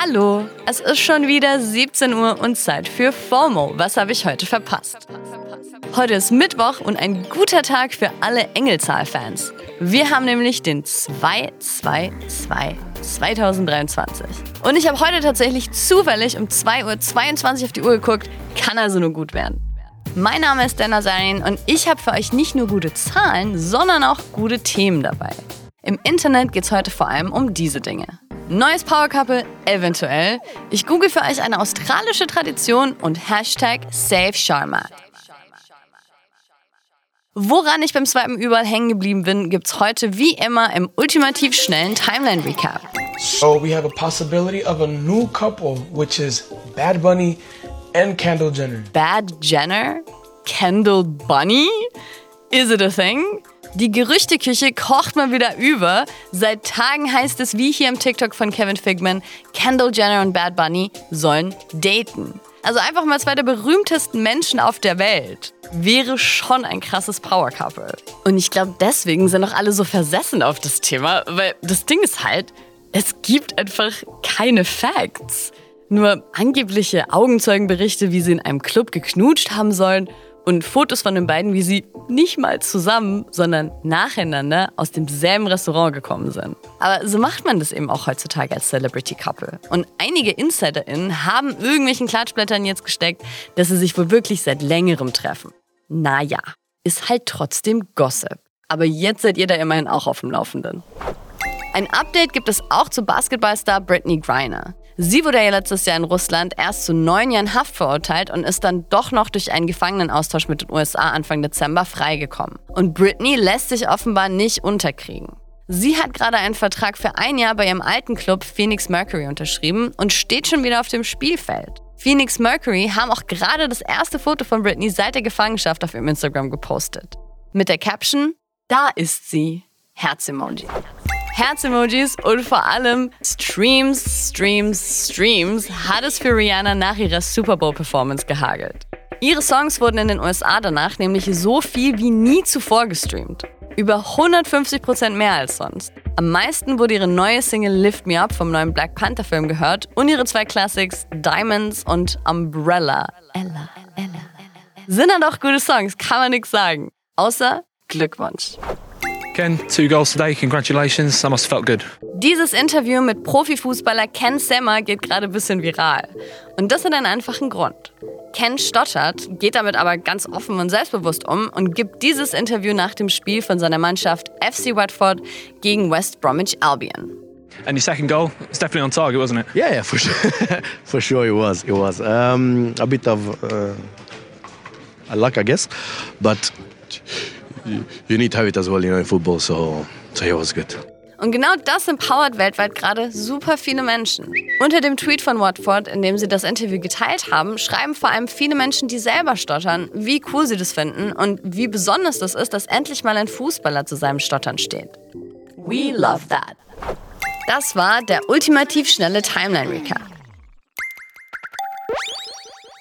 Hallo, es ist schon wieder 17 Uhr und Zeit für FOMO. Was habe ich heute verpasst? Heute ist Mittwoch und ein guter Tag für alle Engelzahl-Fans. Wir haben nämlich den 222 2023. Und ich habe heute tatsächlich zufällig um 2.22 Uhr auf die Uhr geguckt, kann also nur gut werden. Mein Name ist Dana Zarin und ich habe für euch nicht nur gute Zahlen, sondern auch gute Themen dabei. Im Internet geht es heute vor allem um diese Dinge. Neues Power Couple, eventuell. Ich google für euch eine australische Tradition und Hashtag Save Sharma. Woran ich beim Swipen überall hängen geblieben bin, gibt's heute wie immer im ultimativ schnellen Timeline Recap. So we have a possibility of a new couple, which is Bad Bunny and Kendall Jenner. Bad Jenner? Kendall Bunny? Is it a thing? Die Gerüchteküche kocht mal wieder über. Seit Tagen heißt es, wie hier im TikTok von Kevin Figman, Kendall Jenner und Bad Bunny sollen daten. Also einfach mal zwei der berühmtesten Menschen auf der Welt. Wäre schon ein krasses Power Couple. Und ich glaube, deswegen sind auch alle so versessen auf das Thema, weil das Ding ist halt, es gibt einfach keine Facts. Nur angebliche Augenzeugenberichte, wie sie in einem Club geknutscht haben sollen und Fotos von den beiden, wie sie nicht mal zusammen, sondern nacheinander aus demselben Restaurant gekommen sind. Aber so macht man das eben auch heutzutage als Celebrity Couple. Und einige InsiderInnen haben irgendwelchen Klatschblättern jetzt gesteckt, dass sie sich wohl wirklich seit längerem treffen. Naja, ist halt trotzdem Gossip. Aber jetzt seid ihr da immerhin auch auf dem Laufenden. Ein Update gibt es auch zu Basketballstar Britney Griner. Sie wurde ja letztes Jahr in Russland erst zu neun Jahren Haft verurteilt und ist dann doch noch durch einen Gefangenenaustausch mit den USA Anfang Dezember freigekommen. Und Britney lässt sich offenbar nicht unterkriegen. Sie hat gerade einen Vertrag für ein Jahr bei ihrem alten Club Phoenix Mercury unterschrieben und steht schon wieder auf dem Spielfeld. Phoenix Mercury haben auch gerade das erste Foto von Britney seit der Gefangenschaft auf ihrem Instagram gepostet. Mit der Caption: Da ist sie. Herz-Emoji. Herz-Emojis und vor allem Streams, Streams, Streams hat es für Rihanna nach ihrer Super Bowl-Performance gehagelt. Ihre Songs wurden in den USA danach nämlich so viel wie nie zuvor gestreamt. Über 150 Prozent mehr als sonst. Am meisten wurde ihre neue Single Lift Me Up vom neuen Black Panther Film gehört und ihre zwei Classics Diamonds und Umbrella. Ella, Ella. Sind dann doch gute Songs, kann man nichts sagen. Außer Glückwunsch. Ken, two goals today. Congratulations. That must have felt good. Dieses Interview mit Profifußballer Ken Semmer geht gerade ein bisschen viral. Und das hat einen einfachen Grund. Ken stottert, geht damit aber ganz offen und selbstbewusst um und gibt dieses Interview nach dem Spiel von seiner Mannschaft FC Watford gegen West Bromwich Albion. And your second goal, it's definitely on target, wasn't it? Yeah, yeah, for sure. for sure, it was. It was um, a bit of uh, a luck, I guess, but you need to have it as well, you know, in football. So, so it was good. Und genau das empowert weltweit gerade super viele Menschen. Unter dem Tweet von Watford, in dem sie das Interview geteilt haben, schreiben vor allem viele Menschen, die selber stottern, wie cool sie das finden und wie besonders das ist, dass endlich mal ein Fußballer zu seinem Stottern steht. We love that. Das war der ultimativ schnelle Timeline-Recap.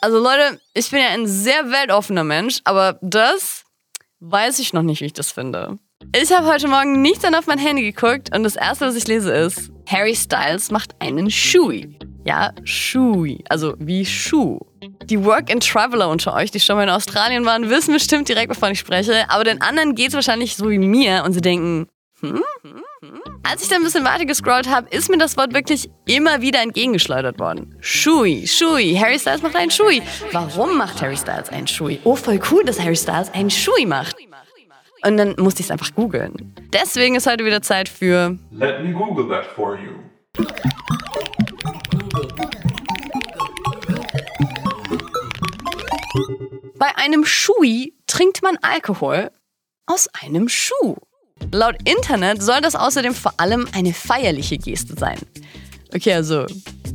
Also Leute, ich bin ja ein sehr weltoffener Mensch, aber das weiß ich noch nicht, wie ich das finde. Ich habe heute Morgen nicht dann auf mein Handy geguckt und das erste, was ich lese, ist: Harry Styles macht einen Shui. Ja, Shui, also wie Schuh. Die Work-and-Traveler unter euch, die schon mal in Australien waren, wissen bestimmt direkt, wovon ich spreche. Aber den anderen geht es wahrscheinlich so wie mir und sie denken, hm? Als ich dann ein bisschen weiter gescrollt habe, ist mir das Wort wirklich immer wieder entgegengeschleudert worden. Shui, Shui, Harry Styles macht einen Shui. Warum macht Harry Styles einen Shui? Oh, voll cool, dass Harry Styles einen Shui macht. Und dann musste ich es einfach googeln. Deswegen ist heute wieder Zeit für Let me Google that for you. Bei einem Shui trinkt man Alkohol aus einem Schuh. Laut Internet soll das außerdem vor allem eine feierliche Geste sein. Okay, also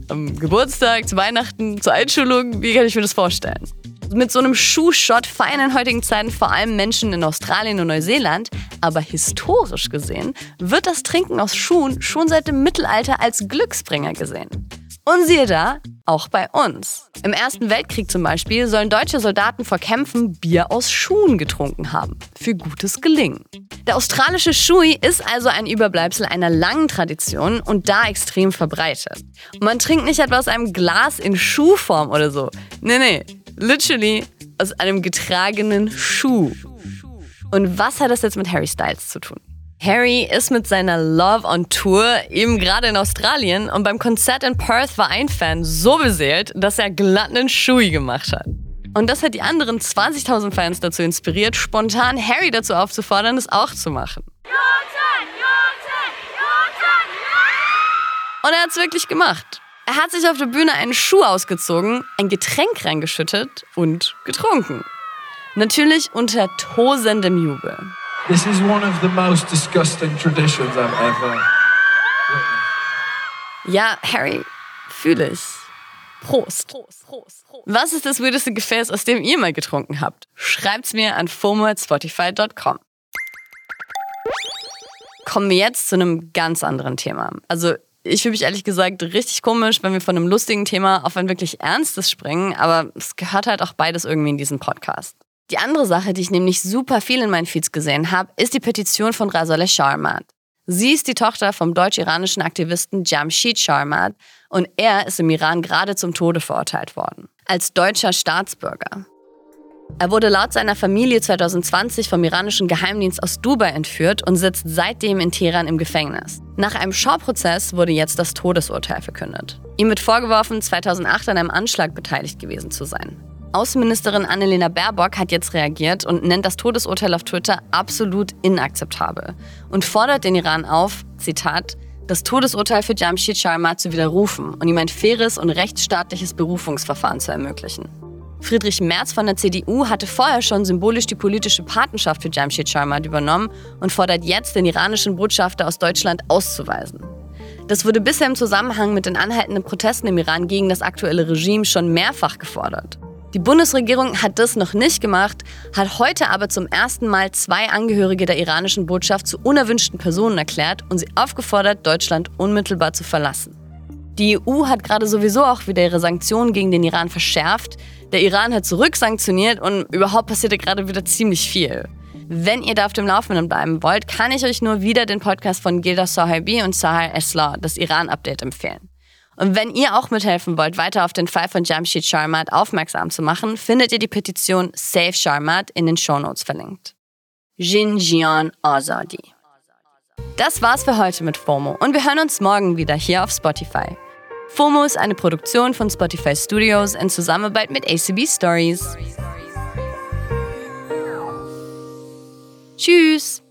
am Geburtstag, zu Weihnachten, zur Einschulung, wie kann ich mir das vorstellen? Mit so einem Schuhshot feiern in heutigen Zeiten vor allem Menschen in Australien und Neuseeland, aber historisch gesehen wird das Trinken aus Schuhen schon seit dem Mittelalter als Glücksbringer gesehen. Und siehe da, auch bei uns. Im Ersten Weltkrieg zum Beispiel sollen deutsche Soldaten vor Kämpfen Bier aus Schuhen getrunken haben. Für gutes Gelingen. Der australische Shui ist also ein Überbleibsel einer langen Tradition und da extrem verbreitet. Man trinkt nicht etwa aus einem Glas in Schuhform oder so. Nee, nee. Literally aus einem getragenen Schuh. Und was hat das jetzt mit Harry Styles zu tun? Harry ist mit seiner Love on Tour eben gerade in Australien und beim Konzert in Perth war ein Fan so beseelt, dass er glatt einen Shui gemacht hat. Und das hat die anderen 20.000 Fans dazu inspiriert, spontan Harry dazu aufzufordern, es auch zu machen. Und er hat es wirklich gemacht. Er hat sich auf der Bühne einen Schuh ausgezogen, ein Getränk reingeschüttet und getrunken. Natürlich unter tosendem Jubel. This is one of the most disgusting traditions I've ever Ja, Harry, fühle ich. Prost. Was ist das weirdeste Gefäß, aus dem ihr mal getrunken habt? Schreibt's mir an fomo.spotify.com. Kommen wir jetzt zu einem ganz anderen Thema. Also ich fühle mich ehrlich gesagt richtig komisch, wenn wir von einem lustigen Thema auf ein wirklich ernstes springen, aber es gehört halt auch beides irgendwie in diesen Podcast. Die andere Sache, die ich nämlich super viel in meinen Feeds gesehen habe, ist die Petition von Razaleh Sharmat. Sie ist die Tochter vom deutsch-iranischen Aktivisten Jamshid Sharmat und er ist im Iran gerade zum Tode verurteilt worden. Als deutscher Staatsbürger. Er wurde laut seiner Familie 2020 vom iranischen Geheimdienst aus Dubai entführt und sitzt seitdem in Teheran im Gefängnis. Nach einem Schauprozess wurde jetzt das Todesurteil verkündet. Ihm wird vorgeworfen, 2008 an einem Anschlag beteiligt gewesen zu sein. Außenministerin Annalena Baerbock hat jetzt reagiert und nennt das Todesurteil auf Twitter absolut inakzeptabel und fordert den Iran auf, Zitat, das Todesurteil für Jamshid Sharma zu widerrufen und ihm ein faires und rechtsstaatliches Berufungsverfahren zu ermöglichen. Friedrich Merz von der CDU hatte vorher schon symbolisch die politische Patenschaft für Jamshid Sharma übernommen und fordert jetzt, den iranischen Botschafter aus Deutschland auszuweisen. Das wurde bisher im Zusammenhang mit den anhaltenden Protesten im Iran gegen das aktuelle Regime schon mehrfach gefordert. Die Bundesregierung hat das noch nicht gemacht, hat heute aber zum ersten Mal zwei Angehörige der iranischen Botschaft zu unerwünschten Personen erklärt und sie aufgefordert, Deutschland unmittelbar zu verlassen. Die EU hat gerade sowieso auch wieder ihre Sanktionen gegen den Iran verschärft. Der Iran hat zurücksanktioniert und überhaupt passierte gerade wieder ziemlich viel. Wenn ihr da auf dem Laufenden bleiben wollt, kann ich euch nur wieder den Podcast von Gilda Sohaibi und Sahar Eslar, das Iran-Update, empfehlen. Und wenn ihr auch mithelfen wollt, weiter auf den Fall von Jamshid Sharmat aufmerksam zu machen, findet ihr die Petition Save Sharmat in den Shownotes verlinkt. Jinjian Azadi. Das war's für heute mit FOMO und wir hören uns morgen wieder hier auf Spotify. FOMO ist eine Produktion von Spotify Studios in Zusammenarbeit mit ACB Stories. Tschüss!